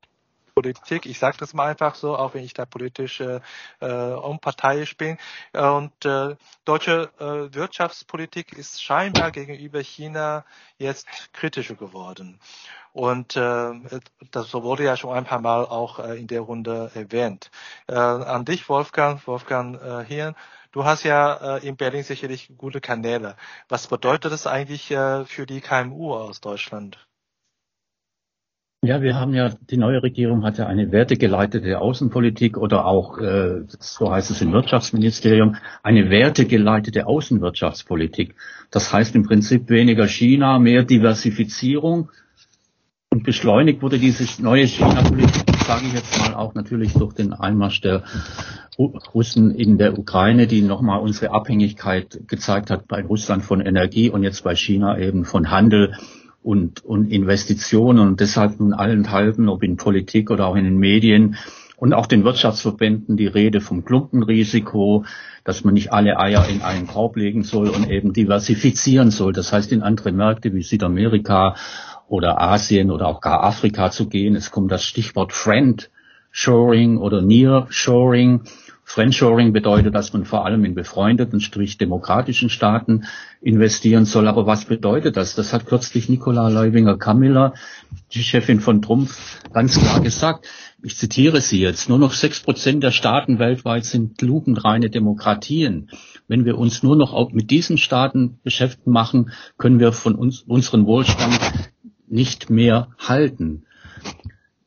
Politik. Ich sage das mal einfach so, auch wenn ich da politisch äh, äh unparteiisch bin. Und äh, deutsche äh, Wirtschaftspolitik ist scheinbar gegenüber China jetzt kritischer geworden. Und äh, das wurde ja schon ein paar Mal auch äh, in der Runde erwähnt. Äh, an dich, Wolfgang, Wolfgang äh, Hirn. Du hast ja äh, in Berlin sicherlich gute Kanäle. Was bedeutet das eigentlich äh, für die KMU aus Deutschland? Ja, wir haben ja, die neue Regierung hat ja eine wertegeleitete Außenpolitik oder auch, äh, so heißt es im Wirtschaftsministerium, eine wertegeleitete Außenwirtschaftspolitik. Das heißt im Prinzip weniger China, mehr Diversifizierung. Und beschleunigt wurde diese neue China-Politik, sage ich jetzt mal auch natürlich durch den Einmarsch der Russen in der Ukraine, die nochmal unsere Abhängigkeit gezeigt hat bei Russland von Energie und jetzt bei China eben von Handel und, und Investitionen und deshalb nun allenthalben, ob in Politik oder auch in den Medien und auch den Wirtschaftsverbänden die Rede vom Klumpenrisiko, dass man nicht alle Eier in einen Korb legen soll und eben diversifizieren soll. Das heißt, in andere Märkte wie Südamerika oder Asien oder auch gar Afrika zu gehen. Es kommt das Stichwort Friend Shoring oder Near Shoring. Friendshoring bedeutet, dass man vor allem in befreundeten, sprich demokratischen Staaten investieren soll. Aber was bedeutet das? Das hat kürzlich Nicola Leubinger-Kamiller, die Chefin von Trumpf, ganz klar gesagt. Ich zitiere sie jetzt. Nur noch sechs Prozent der Staaten weltweit sind lupenreine Demokratien. Wenn wir uns nur noch mit diesen Staaten beschäftigt machen, können wir von uns unseren Wohlstand nicht mehr halten.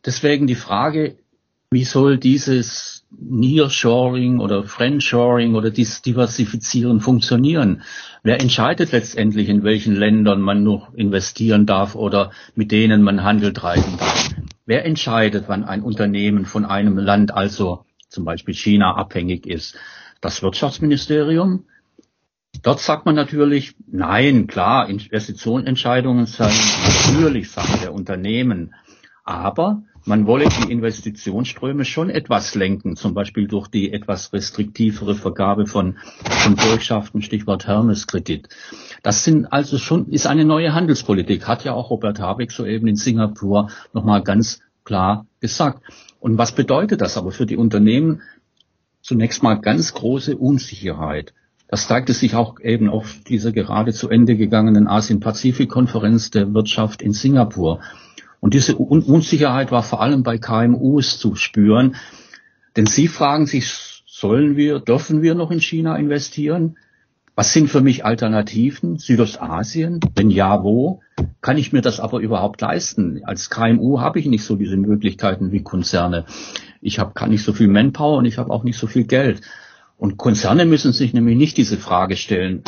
Deswegen die Frage, wie soll dieses Nearshoring oder Friendshoring oder dieses Diversifizieren funktionieren? Wer entscheidet letztendlich, in welchen Ländern man noch investieren darf oder mit denen man Handel treiben darf? Wer entscheidet, wann ein Unternehmen von einem Land, also zum Beispiel China, abhängig ist? Das Wirtschaftsministerium? Dort sagt man natürlich, nein, klar, Investitionsentscheidungen seien natürlich Sache der Unternehmen. Aber man wolle die Investitionsströme schon etwas lenken, zum Beispiel durch die etwas restriktivere Vergabe von, von Bürgschaften, Stichwort Hermes-Kredit. Das sind also schon, ist eine neue Handelspolitik, hat ja auch Robert Habeck soeben in Singapur nochmal ganz klar gesagt. Und was bedeutet das aber für die Unternehmen? Zunächst mal ganz große Unsicherheit. Das zeigte sich auch eben auf dieser gerade zu Ende gegangenen Asien-Pazifik-Konferenz der Wirtschaft in Singapur. Und diese Un Unsicherheit war vor allem bei KMUs zu spüren, denn sie fragen sich, sollen wir, dürfen wir noch in China investieren? Was sind für mich Alternativen? Südostasien? Wenn ja, wo? Kann ich mir das aber überhaupt leisten? Als KMU habe ich nicht so diese Möglichkeiten wie Konzerne. Ich habe kann nicht so viel Manpower und ich habe auch nicht so viel Geld. Und Konzerne müssen sich nämlich nicht diese Frage stellen,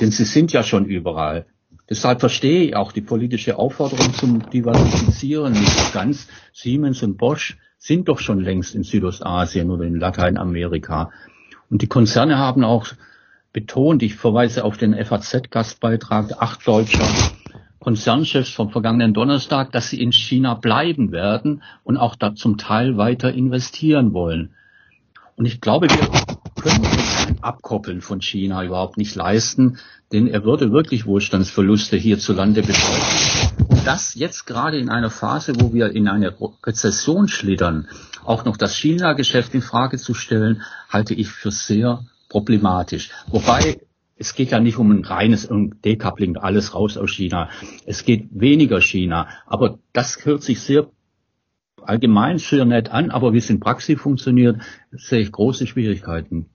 denn sie sind ja schon überall. Deshalb verstehe ich auch die politische Aufforderung zum Diversifizieren nicht ganz. Siemens und Bosch sind doch schon längst in Südostasien oder in Lateinamerika. Und die Konzerne haben auch betont, ich verweise auf den FAZ-Gastbeitrag acht deutscher Konzernchefs vom vergangenen Donnerstag, dass sie in China bleiben werden und auch da zum Teil weiter investieren wollen. Und ich glaube, wir können uns ein Abkoppeln von China überhaupt nicht leisten, denn er würde wirklich Wohlstandsverluste hierzulande bedeuten. Und das jetzt gerade in einer Phase, wo wir in eine Rezession schlittern, auch noch das China-Geschäft in Frage zu stellen, halte ich für sehr problematisch. Wobei es geht ja nicht um ein reines Decoupling, alles raus aus China. Es geht weniger China. Aber das hört sich sehr allgemein sehr nett an, aber wie es in Praxis funktioniert, sehe ich große Schwierigkeiten.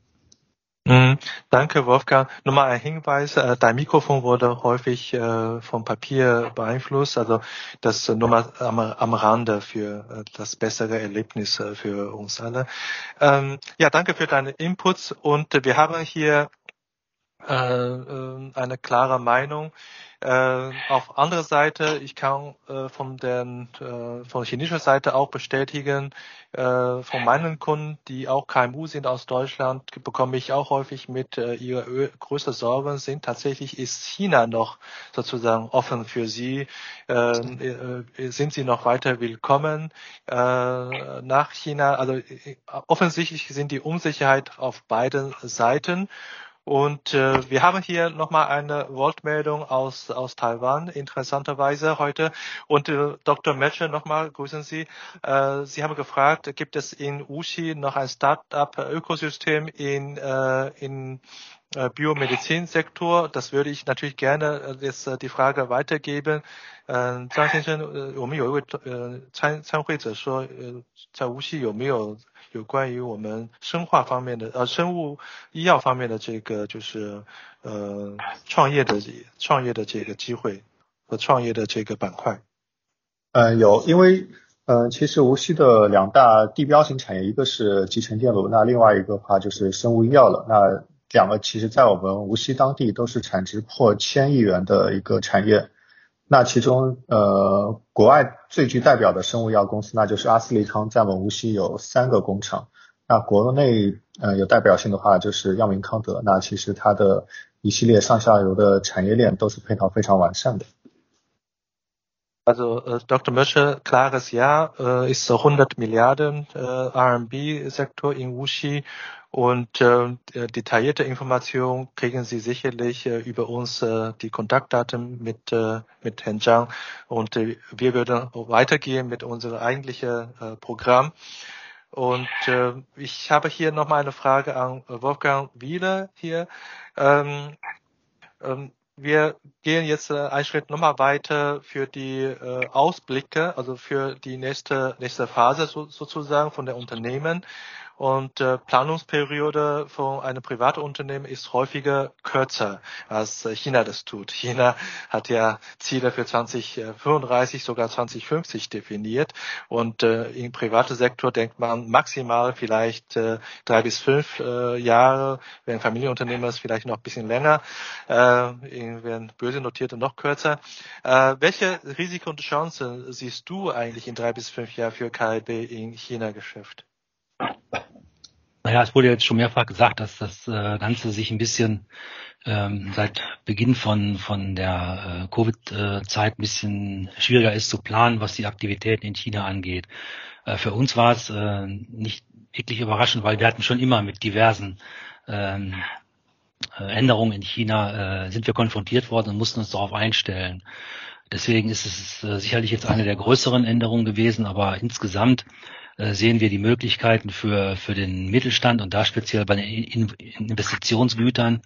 Mhm. Danke, Wolfgang. Nochmal ein Hinweis, äh, dein Mikrofon wurde häufig äh, vom Papier beeinflusst, also das nur mal am, am Rande für äh, das bessere Erlebnis äh, für uns alle. Ähm, ja, danke für deine Inputs und wir haben hier äh, äh, eine klare Meinung äh, auf andere Seite, ich kann äh, von den äh, von chinesischer Seite auch bestätigen, äh, von meinen Kunden, die auch KMU sind aus Deutschland, bekomme ich auch häufig mit, äh, ihre größte Sorgen sind tatsächlich, ist China noch sozusagen offen für sie? Äh, äh, sind sie noch weiter willkommen äh, nach China? Also äh, offensichtlich sind die Unsicherheit auf beiden Seiten. Und äh, wir haben hier nochmal eine Wortmeldung aus, aus Taiwan, interessanterweise heute. Und äh, Dr. Metscher, nochmal grüßen Sie. Äh, Sie haben gefragt, gibt es in Ushi noch ein Start-up-Ökosystem in, äh, in Biomedizinsektor. Das würde ich natürlich gerne äh, jetzt äh, die Frage weitergeben. Äh, 张先生，呃，我们有一位呃参参会者说，呃，在无锡有没有有关于我们生化方面的呃生物医药方面的这个就是呃创业的创业的这个机会和创业的这个板块。呃，有，因为呃其实无锡的两大地标型产业，一个是集成电路，那另外一个话就是生物医药了。那两个其实在我们无锡当地都是产值破千亿元的一个产业。那其中，呃，国外最具代表的生物药公司，那就是阿斯利康，在我们无锡有三个工厂。那国内，呃，有代表性的话就是药明康德。那其实它的一系列上下游的产业链都是配套非常完善的。Also äh, Dr. Mösche, klares Ja, äh, ist so 100 Milliarden äh, RMB-Sektor in Wuxi und äh, detaillierte Informationen kriegen Sie sicherlich äh, über uns äh, die Kontaktdaten mit äh, mit Herrn Zhang und äh, wir würden weitergehen mit unserem eigentlichen äh, Programm. Und äh, ich habe hier noch mal eine Frage an Wolfgang Wieler hier. Ähm, ähm, wir gehen jetzt äh, einen Schritt nochmal weiter für die äh, Ausblicke, also für die nächste, nächste Phase so, sozusagen von der Unternehmen. Und äh, Planungsperiode von einem privaten Unternehmen ist häufiger kürzer, als äh, China das tut. China hat ja Ziele für 2035, sogar 2050 definiert. Und äh, im privaten Sektor denkt man maximal vielleicht äh, drei bis fünf äh, Jahre, wenn Familienunternehmen ist vielleicht noch ein bisschen länger, äh, wenn böse Notierte noch kürzer. Äh, welche Risiken und Chancen siehst du eigentlich in drei bis fünf Jahren für KLB in China-Geschäft? Naja, es wurde jetzt schon mehrfach gesagt, dass das äh, Ganze sich ein bisschen ähm, seit Beginn von, von der äh, Covid-Zeit ein bisschen schwieriger ist zu planen, was die Aktivitäten in China angeht. Äh, für uns war es äh, nicht wirklich überraschend, weil wir hatten schon immer mit diversen ähm, äh, Änderungen in China äh, sind wir konfrontiert worden und mussten uns darauf einstellen. Deswegen ist es äh, sicherlich jetzt eine der größeren Änderungen gewesen, aber insgesamt sehen wir die Möglichkeiten für, für den Mittelstand und da speziell bei den Investitionsgütern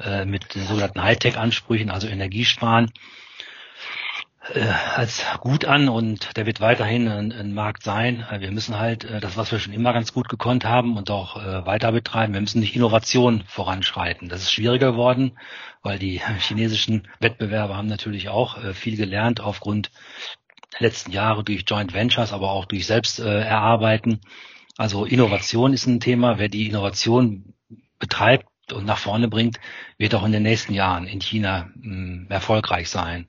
äh, mit den sogenannten Hightech-Ansprüchen, also Energiesparen, äh, als gut an und der wird weiterhin ein, ein Markt sein. Wir müssen halt äh, das, was wir schon immer ganz gut gekonnt haben und auch äh, weiter betreiben, wir müssen nicht Innovation voranschreiten. Das ist schwieriger geworden, weil die chinesischen Wettbewerber haben natürlich auch äh, viel gelernt aufgrund letzten Jahre durch Joint Ventures, aber auch durch selbst äh, erarbeiten. Also Innovation ist ein Thema. Wer die Innovation betreibt, und nach vorne bringt, wird auch in den nächsten Jahren in China mh, hm, erfolgreich sein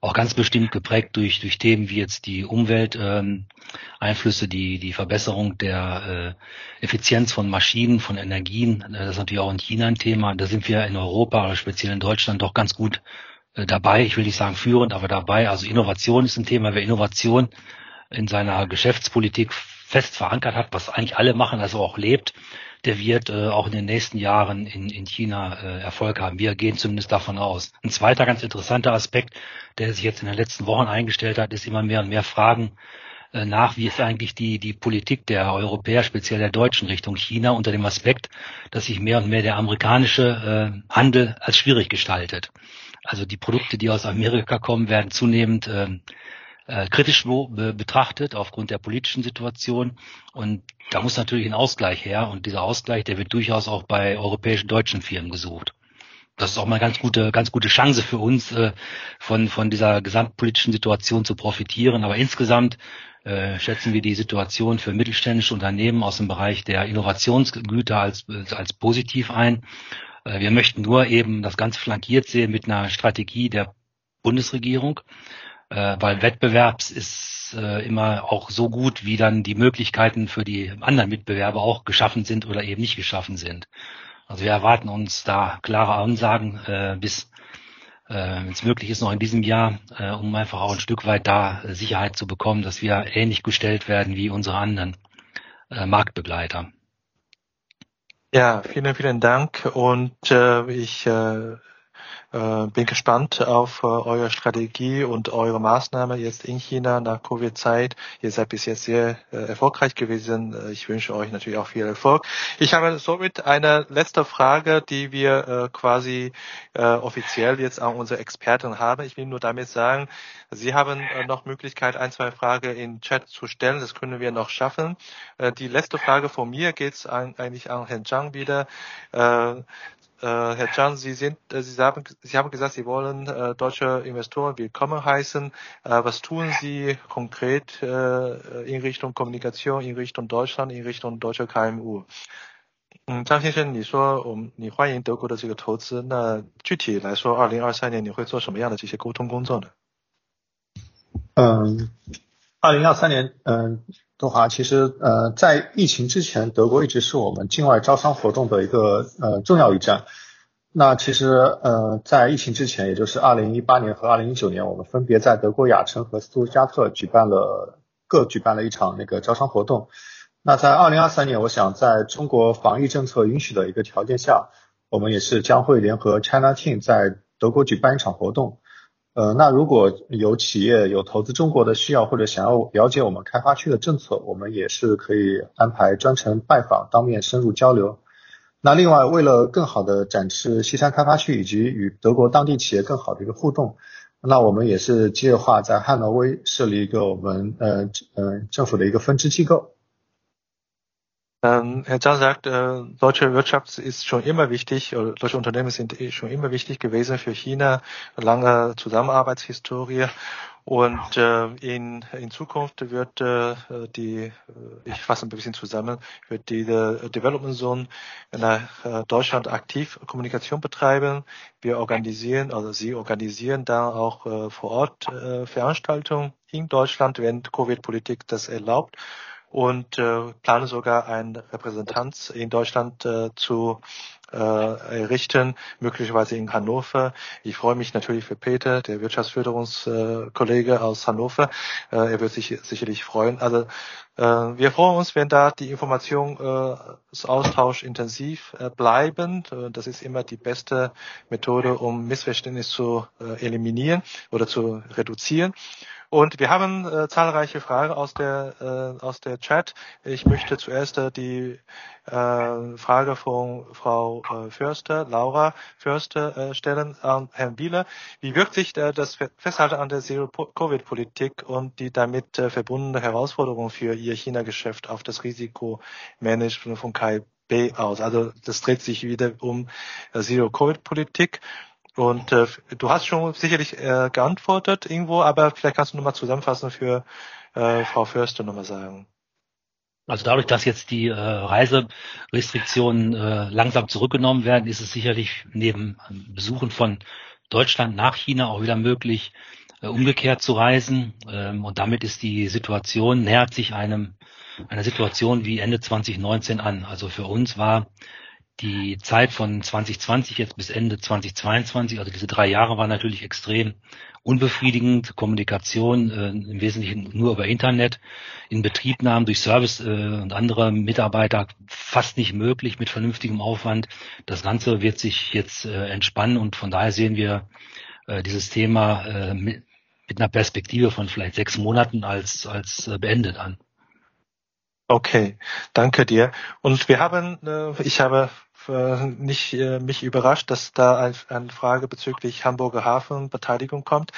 auch ganz bestimmt geprägt durch, durch Themen wie jetzt die Umwelteinflüsse, ähm, die, die Verbesserung der äh, Effizienz von Maschinen, von Energien. Äh, das ist natürlich auch in China ein Thema. Da sind wir in Europa speziell in Deutschland doch ganz gut dabei. Ich will nicht sagen führend, aber dabei. Also Innovation ist ein Thema. Wer Innovation in seiner Geschäftspolitik fest verankert hat, was eigentlich alle machen, also auch lebt, der wird äh, auch in den nächsten Jahren in, in China äh, Erfolg haben. Wir gehen zumindest davon aus. Ein zweiter ganz interessanter Aspekt, der sich jetzt in den letzten Wochen eingestellt hat, ist immer mehr und mehr Fragen äh, nach, wie ist eigentlich die, die Politik der Europäer, speziell der Deutschen Richtung China unter dem Aspekt, dass sich mehr und mehr der amerikanische äh, Handel als schwierig gestaltet. Also die Produkte, die aus Amerika kommen, werden zunehmend äh, äh, kritisch be betrachtet aufgrund der politischen Situation. Und da muss natürlich ein Ausgleich her. Und dieser Ausgleich, der wird durchaus auch bei europäischen deutschen Firmen gesucht. Das ist auch mal eine ganz gute, ganz gute Chance für uns, äh, von, von dieser gesamtpolitischen Situation zu profitieren. Aber insgesamt äh, schätzen wir die Situation für mittelständische Unternehmen aus dem Bereich der Innovationsgüter als, als positiv ein. Äh, wir möchten nur eben das Ganze flankiert sehen mit einer Strategie der Bundesregierung, äh, weil Wettbewerbs ist äh, immer auch so gut, wie dann die Möglichkeiten für die anderen Mitbewerber auch geschaffen sind oder eben nicht geschaffen sind. Also wir erwarten uns da klare Ansagen bis wenn es möglich ist, noch in diesem Jahr, um einfach auch ein Stück weit da Sicherheit zu bekommen, dass wir ähnlich gestellt werden wie unsere anderen Marktbegleiter. Ja, vielen, vielen Dank. Und äh, ich äh, äh, bin gespannt auf äh, eure Strategie und eure Maßnahme jetzt in China nach Covid-Zeit. Ihr seid bis jetzt sehr äh, erfolgreich gewesen. Äh, ich wünsche euch natürlich auch viel Erfolg. Ich habe somit eine letzte Frage, die wir äh, quasi äh, offiziell jetzt an unsere Experten haben. Ich will nur damit sagen, Sie haben noch Möglichkeit, ein, zwei Fragen in Chat zu stellen. Das können wir noch schaffen. Die letzte Frage von mir geht es eigentlich an Herrn Zhang wieder. Äh, äh, Herr Chan, Sie sind, äh, Sie haben, Sie haben gesagt, Sie wollen äh, deutsche Investoren willkommen heißen. Äh, was tun Sie konkret äh, in Richtung Kommunikation, in Richtung Deutschland, in Richtung deutscher KMU? 嗯，张先生，你说我们你欢迎德国的这个投资，那具体来说，二零二三年你会做什么样的这些沟通工作呢？嗯， 二零二三年，嗯，的话，其实呃，在疫情之前，德国一直是我们境外招商活动的一个呃重要一站。那其实呃，在疫情之前，也就是二零一八年和二零一九年，我们分别在德国雅琛和斯图加特举办了各举办了一场那个招商活动。那在二零二三年，我想在中国防疫政策允许的一个条件下，我们也是将会联合 China Team 在德国举办一场活动。呃，那如果有企业有投资中国的需要，或者想要了解我们开发区的政策，我们也是可以安排专程拜访，当面深入交流。那另外，为了更好的展示西山开发区以及与德国当地企业更好的一个互动，那我们也是计划在汉诺威设立一个我们呃呃政府的一个分支机构。Ähm, Herr Zahn sagt, äh, deutsche Wirtschaft ist schon immer wichtig, oder deutsche Unternehmen sind schon immer wichtig gewesen für China, lange Zusammenarbeitshistorie. Und äh, in, in Zukunft wird äh, die, äh, ich fasse ein bisschen zusammen, wird die Development Zone nach äh, Deutschland aktiv Kommunikation betreiben. Wir organisieren, also Sie organisieren da auch äh, vor Ort äh, Veranstaltungen in Deutschland, wenn Covid-Politik das erlaubt und äh, plane sogar ein Repräsentanz in Deutschland äh, zu äh, errichten, möglicherweise in Hannover. Ich freue mich natürlich für Peter, der Wirtschaftsförderungskollege äh, aus Hannover. Äh, er wird sich sicherlich freuen. Also äh, wir freuen uns, wenn da die Information, äh, intensiv äh, bleiben. Äh, das ist immer die beste Methode, um Missverständnisse zu äh, eliminieren oder zu reduzieren. Und wir haben äh, zahlreiche Fragen aus der äh, aus der Chat. Ich möchte zuerst äh, die äh, Frage von Frau äh, Förster, Laura Förster äh, stellen an Herrn Bieler. Wie wirkt sich äh, das Festhalten an der Zero-Covid-Politik und die damit äh, verbundene Herausforderung für Ihr China-Geschäft auf das Risikomanagement von KIB aus? Also das dreht sich wieder um äh, Zero-Covid-Politik. Und äh, du hast schon sicherlich äh, geantwortet irgendwo, aber vielleicht kannst du nochmal zusammenfassen für äh, Frau Förster nochmal sagen. Also dadurch, dass jetzt die äh, Reiserestriktionen äh, langsam zurückgenommen werden, ist es sicherlich neben Besuchen von Deutschland nach China auch wieder möglich, äh, umgekehrt zu reisen. Ähm, und damit ist die Situation, nähert sich einem einer Situation wie Ende 2019 an. Also für uns war die Zeit von 2020 jetzt bis Ende 2022, also diese drei Jahre war natürlich extrem unbefriedigend. Kommunikation äh, im Wesentlichen nur über Internet, in Betriebnahmen durch Service äh, und andere Mitarbeiter fast nicht möglich mit vernünftigem Aufwand. Das Ganze wird sich jetzt äh, entspannen und von daher sehen wir äh, dieses Thema äh, mit, mit einer Perspektive von vielleicht sechs Monaten als, als äh, beendet an. Okay, danke dir. Und wir haben, äh, ich habe äh, nicht äh, mich überrascht, dass da ein, eine Frage bezüglich Hamburger Hafen Beteiligung kommt.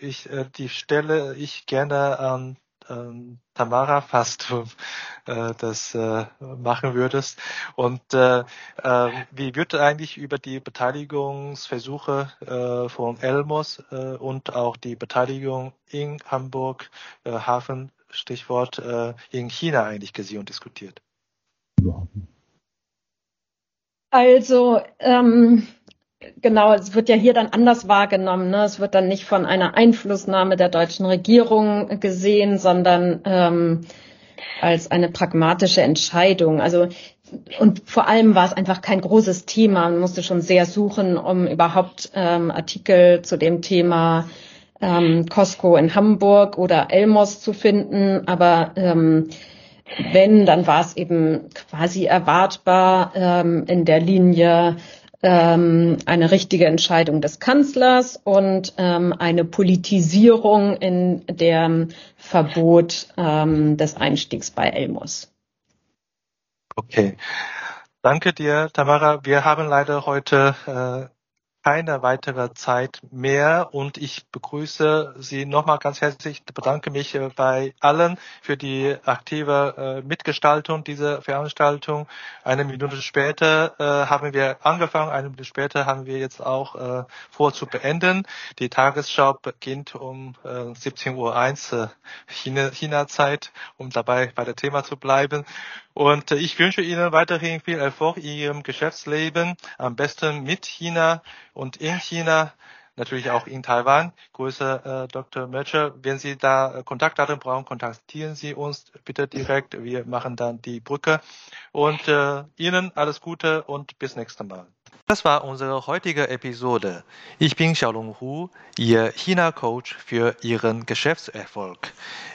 Ich die stelle ich gerne an Tamara fast äh, das machen würdest. Und wie wird eigentlich über die Beteiligungsversuche von Elmos und auch die Beteiligung in Hamburg Hafen Stichwort äh, in China eigentlich gesehen und diskutiert? Also ähm, genau, es wird ja hier dann anders wahrgenommen. Ne? Es wird dann nicht von einer Einflussnahme der deutschen Regierung gesehen, sondern ähm, als eine pragmatische Entscheidung. Also und vor allem war es einfach kein großes Thema. Man musste schon sehr suchen, um überhaupt ähm, Artikel zu dem Thema ähm, Costco in Hamburg oder Elmos zu finden. Aber ähm, wenn, dann war es eben quasi erwartbar ähm, in der Linie ähm, eine richtige Entscheidung des Kanzlers und ähm, eine Politisierung in dem Verbot ähm, des Einstiegs bei Elmos. Okay. Danke dir, Tamara. Wir haben leider heute äh, keine weitere Zeit mehr und ich begrüße Sie nochmal ganz herzlich, bedanke mich äh, bei allen für die aktive äh, Mitgestaltung dieser Veranstaltung. Eine Minute später äh, haben wir angefangen, eine Minute später haben wir jetzt auch vor zu beenden. Die Tagesschau beginnt um äh, 17.01 Uhr China-Zeit, um dabei bei der Thema zu bleiben. Und ich wünsche Ihnen weiterhin viel Erfolg in Ihrem Geschäftsleben, am besten mit China und in China, natürlich auch in Taiwan. Grüße äh, Dr. Mötscher. Wenn Sie da Kontaktdaten brauchen, kontaktieren Sie uns bitte direkt. Wir machen dann die Brücke. Und äh, Ihnen alles Gute und bis nächstes Mal. Das war unsere heutige Episode. Ich bin Xiaolong Hu, Ihr China-Coach für Ihren Geschäftserfolg.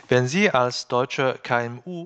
Wenn Sie als deutscher KMU